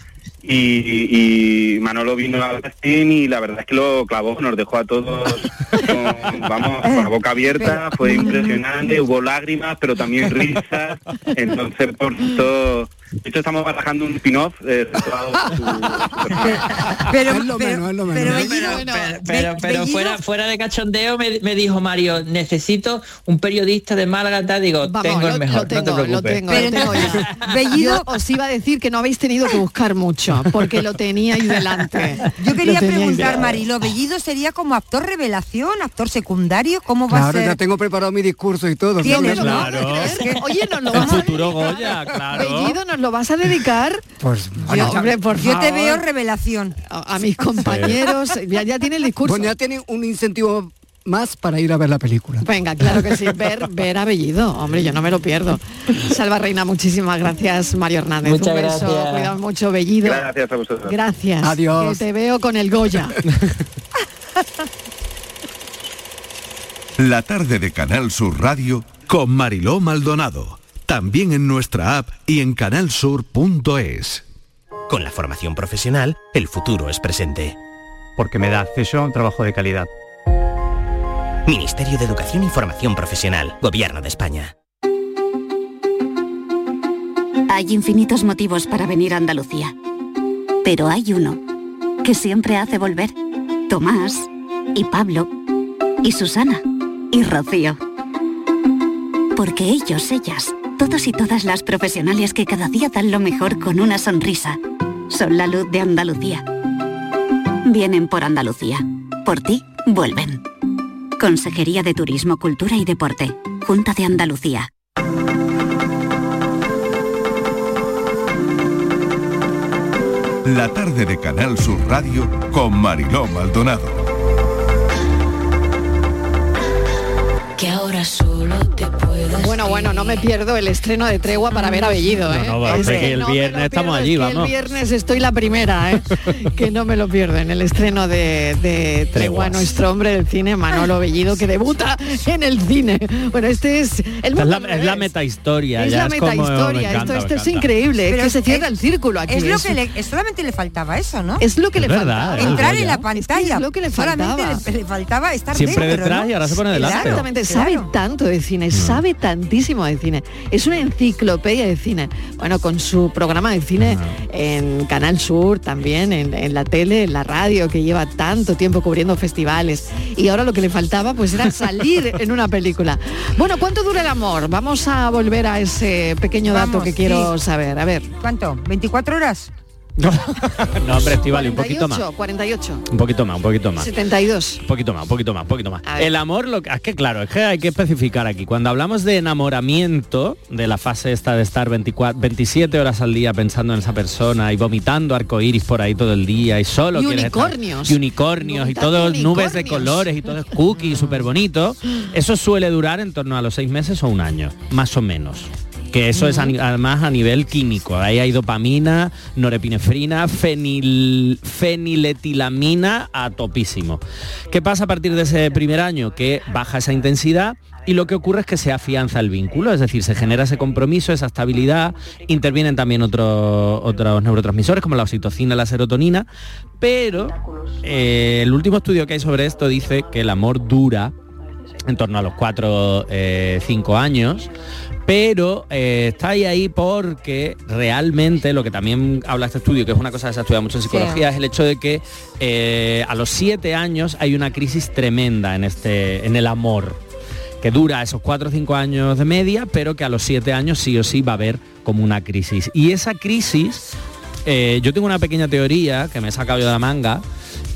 Y, y Manolo vino al casting y la verdad es que lo clavó, nos dejó a todos con, vamos, con la boca abierta, fue impresionante, hubo lágrimas, pero también risas. Entonces, por esto, de hecho estamos barajando un spin-off eh. Pero, Es lo pero- menos, es lo pero menos. Pero, pero, pero fuera, fuera de cachondeo me, me dijo Mario, necesito un periodista de Málaga, digo, Vamos, tengo lo, el mejor, lo tengo, no te lo preocupes. tengo, Pero lo tengo entonces, ya. Bellido- os iba a decir que no habéis tenido que buscar mucho, porque lo teníais delante. Yo quería preguntar. Marilo, ¿Bellido sería como actor revelación, actor secundario? ¿Cómo va a Claro, ser? ya tengo preparado mi discurso y todo. ¿no? Claro. Es que, Oye, nos lo El futuro? Goya, claro. Bellido, ¿nos lo vas a dedicar? Pues, Yo, hombre, por Yo te veo revelación. a, a mis compañeros, ya, ya tiene el discurso. bueno, ya tiene un incentivo más para ir a ver la película. Venga, claro que sí, ver, ver a Bellido, hombre, yo no me lo pierdo. Salva Reina, muchísimas gracias, Mario Hernández. Muchas Un beso, gracias. cuidado mucho, Bellido. Gracias a vosotros. Gracias. Adiós. Que te veo con el Goya. La tarde de Canal Sur Radio con Mariló Maldonado. También en nuestra app y en canalsur.es. Con la formación profesional, el futuro es presente. Porque me da acceso a un trabajo de calidad. Ministerio de Educación y Formación Profesional, Gobierno de España. Hay infinitos motivos para venir a Andalucía. Pero hay uno que siempre hace volver. Tomás y Pablo y Susana y Rocío. Porque ellos, ellas, todos y todas las profesionales que cada día dan lo mejor con una sonrisa. Son la luz de Andalucía. Vienen por Andalucía. Por ti, vuelven. Consejería de Turismo, Cultura y Deporte. Junta de Andalucía. La tarde de Canal Sur Radio con Mariló Maldonado. Que ahora solo te bueno, bueno, no me pierdo el estreno de Tregua para ver a Bellido. ¿eh? No, no, que el viernes estamos allí, vamos. El viernes estoy la primera, ¿eh? que no me lo pierdo en el estreno de, de Tregua, nuestro hombre del cine, Manolo Bellido, que debuta en el cine. Bueno, este es el es, la, es la metahistoria. Es la metahistoria. Esto, esto es increíble. Pero es que se cierra el círculo aquí. Es lo que le, solamente le faltaba eso, ¿no? Es lo que le faltaba. Entrar en la pantalla. Es, lo que le faltaba. Solamente le, faltaba estar Siempre detrás y ahora se pone delante. Exactamente. Sabe tanto de cine, sabe tantísimo de cine. Es una enciclopedia de cine. Bueno, con su programa de cine en Canal Sur también, en, la tele, en la radio, que lleva tanto tiempo cubriendo festivales. Y ahora lo que le faltaba pues era salir en una película. Bueno, ¿cuánto dura el amor? Vamos a volver a ese pequeño dato que quiero saber. A ver. ¿Cuánto? ¿24 horas? no, hombre, Estivali, un poquito más. 48. Un poquito más, un poquito más. 72. Un poquito más, un poquito más, un poquito más. El amor, lo, es que claro, es que hay que especificar aquí. Cuando hablamos de enamoramiento, de la fase esta de estar 24, 27 horas al día pensando en esa persona y vomitando arcoíris por ahí todo el día y solo y unicornios. y unicornios y todo nubes de colores y todo es cookie súper bonito, eso suele durar en torno a los seis meses o un año, más o menos que eso es además a nivel químico. Ahí hay dopamina, norepinefrina, fenil, feniletilamina a topísimo. ¿Qué pasa a partir de ese primer año? Que baja esa intensidad y lo que ocurre es que se afianza el vínculo, es decir, se genera ese compromiso, esa estabilidad, intervienen también otros otros neurotransmisores como la oxitocina, la serotonina, pero eh, el último estudio que hay sobre esto dice que el amor dura en torno a los 4 5 eh, años, pero eh, está ahí ahí porque realmente lo que también habla este estudio, que es una cosa que se ha estudiado mucho en psicología, es el hecho de que eh, a los siete años hay una crisis tremenda en, este, en el amor que dura esos cuatro o cinco años de media, pero que a los siete años sí o sí va a haber como una crisis. Y esa crisis, eh, yo tengo una pequeña teoría que me he sacado yo de la manga,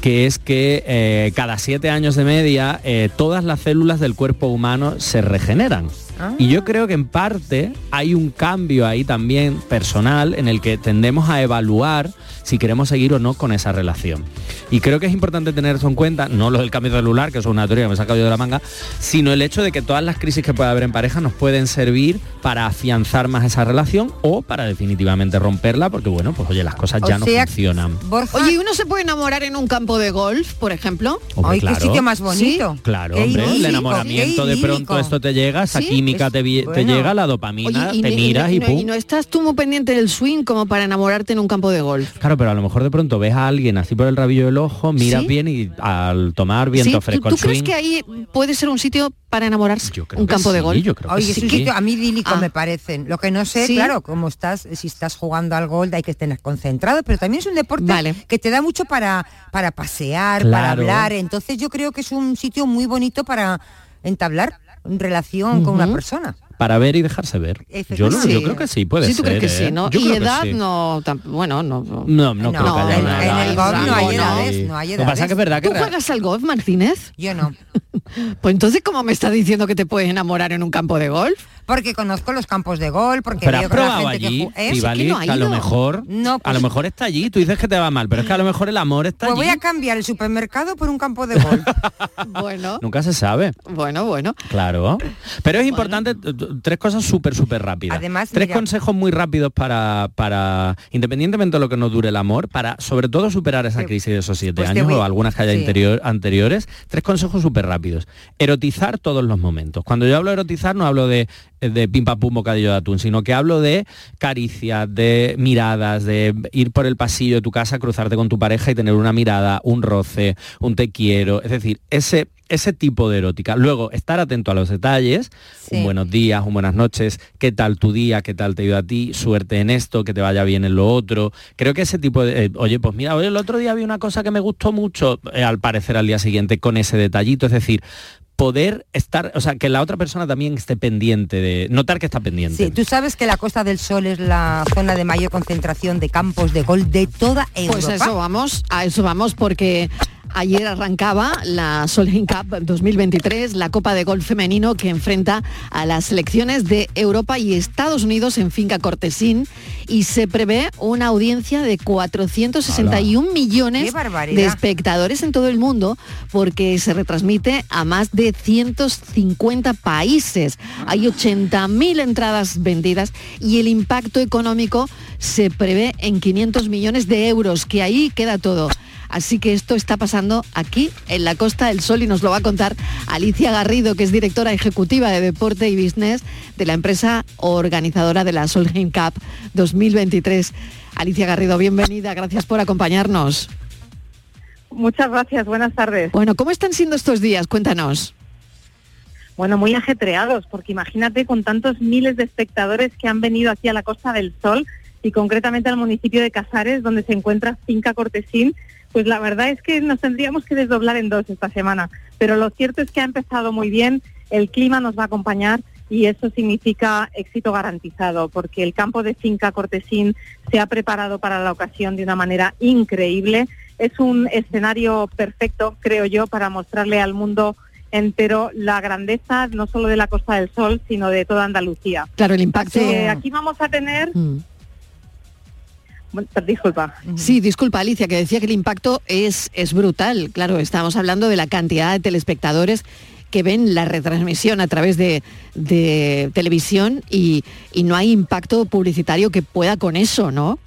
que es que cada siete años de media todas las células del cuerpo humano se regeneran. Y yo creo que en parte hay un cambio ahí también personal en el que tendemos a evaluar si queremos seguir o no con esa relación. Y creo que es importante tener eso en cuenta, no lo del cambio celular, que es una teoría que me he sacado yo de la manga, sino el hecho de que todas las crisis que puede haber en pareja nos pueden servir para afianzar más esa relación o para definitivamente romperla, porque bueno, pues oye, las cosas ya no funcionan. Oye, ¿uno se puede enamorar en un campo de golf, por ejemplo? Ay, qué sitio más bonito. Claro, hombre, el enamoramiento de pronto esto te llega, esa química te, llega, la dopamina, te miras y, pum. Y no estás tú muy pendiente del swing como para enamorarte en un campo de golf. Claro, pero a lo mejor de pronto ves a alguien así por el rabillo del ojo, miras bien y al tomar viento fresco ¿Tú, ¿tú crees que ahí puede ser un sitio para enamorarse? un campo de golf. Yo creo Oye, que a mí idílico ah. me parecen. Lo que no sé, claro, cómo estás, si estás jugando al golf hay que estar concentrado, pero también es un deporte que te da mucho para, para pasear, para hablar. Entonces yo creo que es un sitio muy bonito para entablar relación con una persona para ver y dejarse ver. Yo, yo, creo que sí, puede sí, ser. ¿tú crees que sí, ¿eh? ¿no? y edad no, bueno, no. No, no, creo que haya en, en el golf no hay edades, no hay edades. Lo que pasa que es verdad que... ¿Tú juegas al golf, Martínez? Yo no. Pues entonces, ¿cómo me está diciendo que te puedes enamorar en un campo de golf? porque conozco los campos de golf, porque pero veo probado la gente allí, que, a lo mejor a lo pues- mejor está allí, tú dices que te va mal, pero es que a lo mejor el amor está pues allí. voy a cambiar el supermercado por un campo de golf. bueno. Nunca se sabe. Bueno, bueno. Claro. Pero es importante tres cosas súper súper rápidas. Además, tres consejos muy rápidos para para independientemente de lo que nos dure el amor, para sobre todo superar esa crisis de esos siete pues años o algunas que haya interior, anteriores, tres consejos súper rápidos. Erotizar todos los momentos. Cuando yo hablo de erotizar no hablo de de pim pam pum bocadillo de atún, sino que hablo de caricias, de miradas, de ir por el pasillo de tu casa, cruzarte con tu pareja y tener una mirada, un roce, un te quiero, es decir, ese ese tipo de erótica. Luego, estar atento a los detalles, un buenos días, un buenas noches, qué tal tu día, qué tal te ido a ti, suerte en esto, que te vaya bien en lo otro. Creo que ese tipo de, eh, oye, pues mira, el otro día vi una cosa que me gustó mucho, eh, al parecer al día siguiente, con ese detallito, es decir, poder estar, o sea, que la otra persona también esté pendiente de notar que está pendiente. Sí, tú sabes que la Costa del Sol es la zona de mayor concentración de campos de gol de toda Europa. Pues eso vamos, a eso vamos porque Ayer arrancaba la Solheim Cup 2023, la Copa de Golf femenino que enfrenta a las selecciones de Europa y Estados Unidos en Finca Cortesín y se prevé una audiencia de 461 millones de espectadores en todo el mundo porque se retransmite a más de 150 países. Hay 80.000 entradas vendidas y el impacto económico se prevé en 500 millones de euros, que ahí queda todo. Así que esto está pasando aquí en la Costa del Sol y nos lo va a contar Alicia Garrido, que es directora ejecutiva de Deporte y Business de la empresa organizadora de la Solheim Cup 2023. Alicia Garrido, bienvenida, gracias por acompañarnos. Muchas gracias, buenas tardes. Bueno, ¿cómo están siendo estos días? Cuéntanos. Bueno, muy ajetreados, porque imagínate con tantos miles de espectadores que han venido aquí a la Costa del Sol y concretamente al municipio de Casares, donde se encuentra Finca Cortesín, pues la verdad es que nos tendríamos que desdoblar en dos esta semana. Pero lo cierto es que ha empezado muy bien, el clima nos va a acompañar y eso significa éxito garantizado, porque el campo de Finca Cortesín se ha preparado para la ocasión de una manera increíble. Es un escenario perfecto, creo yo, para mostrarle al mundo entero la grandeza no solo de la Costa del Sol, sino de toda Andalucía. Claro, el impacto. aquí vamos a tener mm disculpa. Sí, disculpa Alicia, que decía que el impacto es, es brutal. Claro, estamos hablando de la cantidad de telespectadores que ven la retransmisión a través de, televisión y, y, no hay impacto publicitario que pueda con eso, ¿no?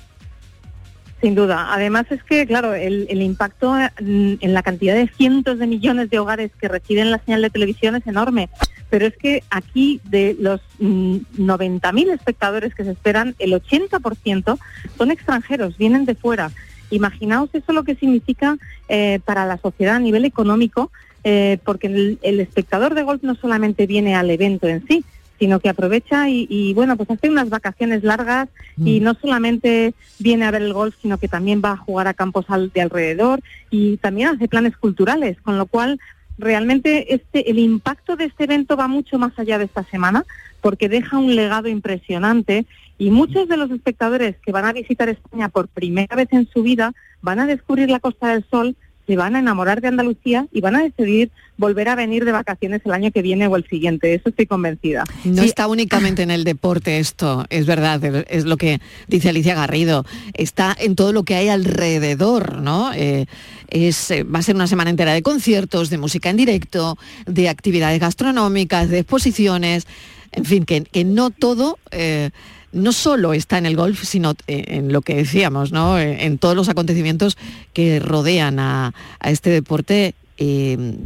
Sin duda. Además es que, claro, el, impacto en, la cantidad de cientos de millones de hogares que reciben la señal de televisión es enorme. Pero es que aquí de los 90.000 mm, espectadores que se esperan, el 80% son extranjeros, vienen de fuera. Imaginaos eso lo que significa eh, para la sociedad a nivel económico, eh, porque el espectador de golf no solamente viene al evento en sí, sino que aprovecha y, bueno, pues hace unas vacaciones largas y mm. no solamente viene a ver el golf, sino que también va a jugar a campos de alrededor y también hace planes culturales, con lo cual realmente este el impacto de este evento va mucho más allá de esta semana porque deja un legado impresionante y muchos de los espectadores que van a visitar España por primera vez en su vida van a descubrir la Costa del Sol se van a enamorar de Andalucía y van a decidir volver a venir de vacaciones el año que viene o el siguiente. Eso estoy convencida. No está únicamente en el deporte esto, es verdad, es lo que dice Alicia Garrido. Está en todo lo que hay alrededor, ¿no? Eh, es, eh, va a ser una semana entera de conciertos, de música en directo, de actividades gastronómicas, de exposiciones, en fin, que, no todo... Eh, no solo está en el golf, sino en lo que decíamos, ¿no? En todos los acontecimientos que rodean a, este deporte. Eh,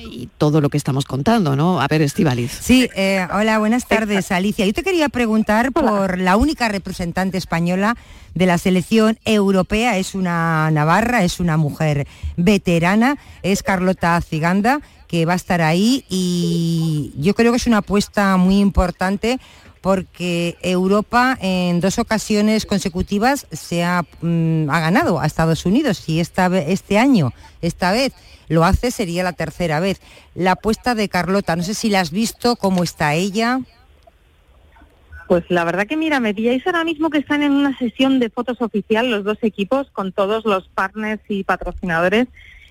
y todo lo que estamos contando, ¿no? A ver, Estivaliz. Sí, eh, hola, buenas tardes, Alicia. Yo te quería preguntar por la única representante española de la selección europea. Es una navarra, es una mujer veterana, es Carlota Ciganda, que va a estar ahí y yo creo que es una apuesta muy importante porque Europa en dos ocasiones consecutivas se ha, mm, ganado a Estados Unidos y esta, este año, esta vez lo hace, sería la tercera vez. La apuesta de Carlota, no sé si la has visto, cómo está ella. Pues la verdad que mira, me pilláis ahora mismo que están en una sesión de fotos oficial los dos equipos con todos los partners y patrocinadores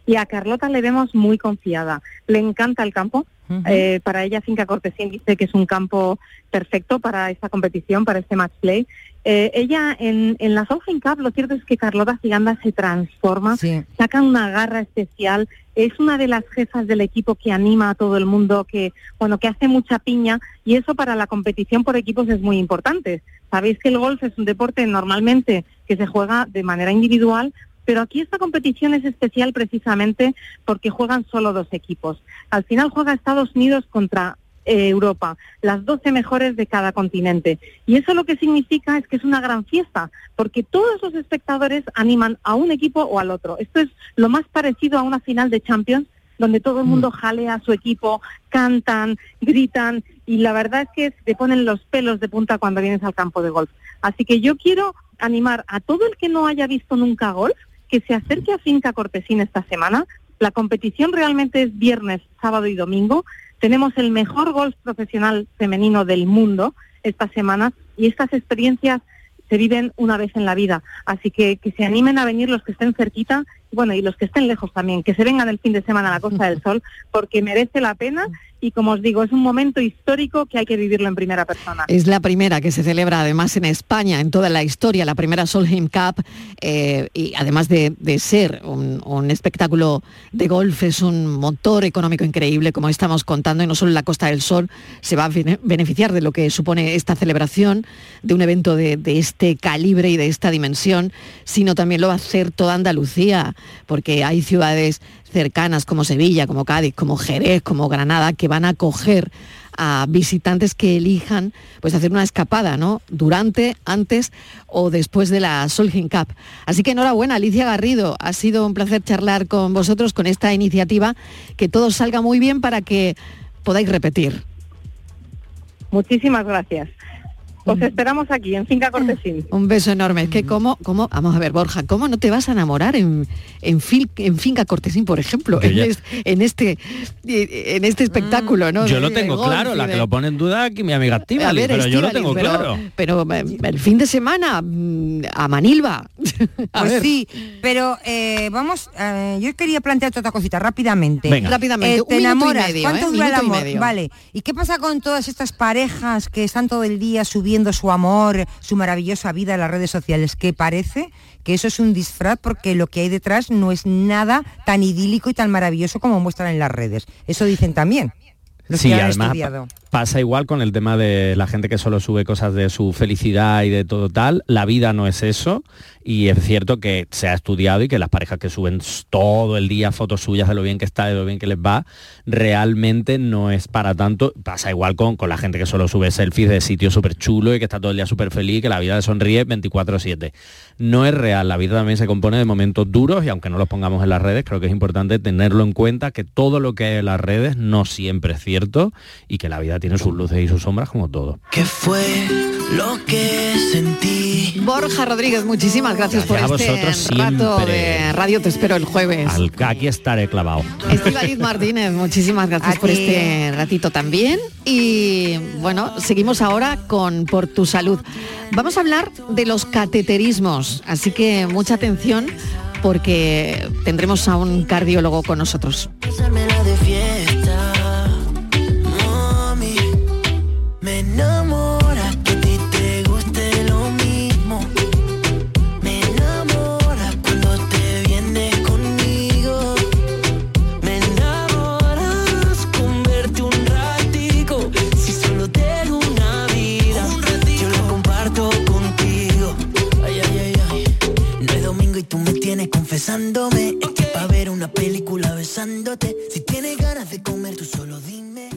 y a Carlota le vemos muy confiada. Le encanta el campo. Eh, para ella Finca Cortesín dice que es un campo perfecto para esta competición, para este match play. Eh, ella en, en la Southern Cup lo cierto es que Carlota Giganda se transforma, saca una garra especial, es una de las jefas del equipo que anima a todo el mundo, que bueno, que hace mucha piña y eso para la competición por equipos es muy importante. Sabéis que el golf es un deporte normalmente que se juega de manera individual, pero aquí esta competición es especial precisamente porque juegan solo dos equipos. Al final juega Estados Unidos contra eh, Europa, las 12 mejores de cada continente. Y eso lo que significa es que es una gran fiesta, porque todos los espectadores animan a un equipo o al otro. Esto es lo más parecido a una final de Champions, donde todo el mm. mundo jalea a su equipo, cantan, gritan, y la verdad es que te ponen los pelos de punta cuando vienes al campo de golf. Así que yo quiero animar a todo el que no haya visto nunca golf, que se acerque a Finca Cortesín esta semana. La competición realmente es viernes, sábado y domingo. Tenemos el mejor golf profesional femenino del mundo esta semana y estas experiencias se viven una vez en la vida. Así que que se animen a venir los que estén cerquita bueno, y los que estén lejos también, que se vengan el fin de semana a la Costa del Sol, porque merece la pena y como os digo, es un momento histórico que hay que vivirlo en primera persona. Es la primera que se celebra además en España, en toda la historia, la primera Solheim Cup, eh, y además de, ser un, espectáculo de golf, es un motor económico increíble, como estamos contando, y no solo la Costa del Sol se va a beneficiar de lo que supone esta celebración, de un evento de, de este calibre y de esta dimensión, sino también lo va a hacer toda Andalucía, porque hay ciudades cercanas como Sevilla, como Cádiz, como Jerez, como Granada, que van a acoger a visitantes que elijan pues hacer una escapada, ¿no? Durante, antes o después de la Solheim Cup. Así que enhorabuena, Alicia Garrido. Ha sido un placer charlar con vosotros con esta iniciativa. Que todo salga muy bien para que podáis repetir. Muchísimas gracias. Os esperamos aquí, en Finca Cortesín. Un beso enorme. Es que cómo, cómo, vamos a ver, Borja, ¿cómo no te vas a enamorar en, en, en Finca Cortesín, por ejemplo? En, este, en este espectáculo, ¿no? Yo lo tengo claro, la que lo pone en duda aquí mi amiga activa, pero yo lo tengo claro. Pero eh, el fin de semana mm, a Manilva. pues sí, pero eh, vamos, eh, yo quería plantear otra cosita rápidamente. Venga. Rápidamente, te enamoras, ¿cuánto dura el amor? Vale, ¿y qué pasa con todas estas parejas que están todo el día subiendo su amor, su maravillosa vida en las redes sociales, que parece que eso es un disfraz porque lo que hay detrás no es nada tan idílico y tan maravilloso como muestran en las redes. Eso dicen también. Sí, además pasa igual con el tema de la gente que solo sube cosas de su felicidad y de todo tal. La vida no es eso y es cierto que se ha estudiado y que las parejas que suben todo el día fotos suyas de lo bien que está, de lo bien que les va, realmente no es para tanto. Pasa igual con, con la gente que solo sube selfies de sitios súper chulo y que está todo el día súper feliz, que la vida le sonríe 24/7. No es real, la vida también se compone de momentos duros y aunque no los pongamos en las redes, creo que es importante tenerlo en cuenta, que todo lo que hay en las redes no siempre es cierto y que la vida tiene sus luces y sus sombras como todo. ¿Qué fue lo que sentí? Borja Rodríguez, muchísimas gracias, por este rato de radio. Te espero el jueves. aquí estaré clavado. Estivaliz Martínez, muchísimas gracias por este ratito también. Y bueno, seguimos ahora con Por tu Salud. Vamos a hablar de los cateterismos, así que mucha atención porque tendremos a un cardiólogo con nosotros. Confesándome. Okay. Es que pa' ver una película besándote. Si tienes ganas de comer, tú solo dime.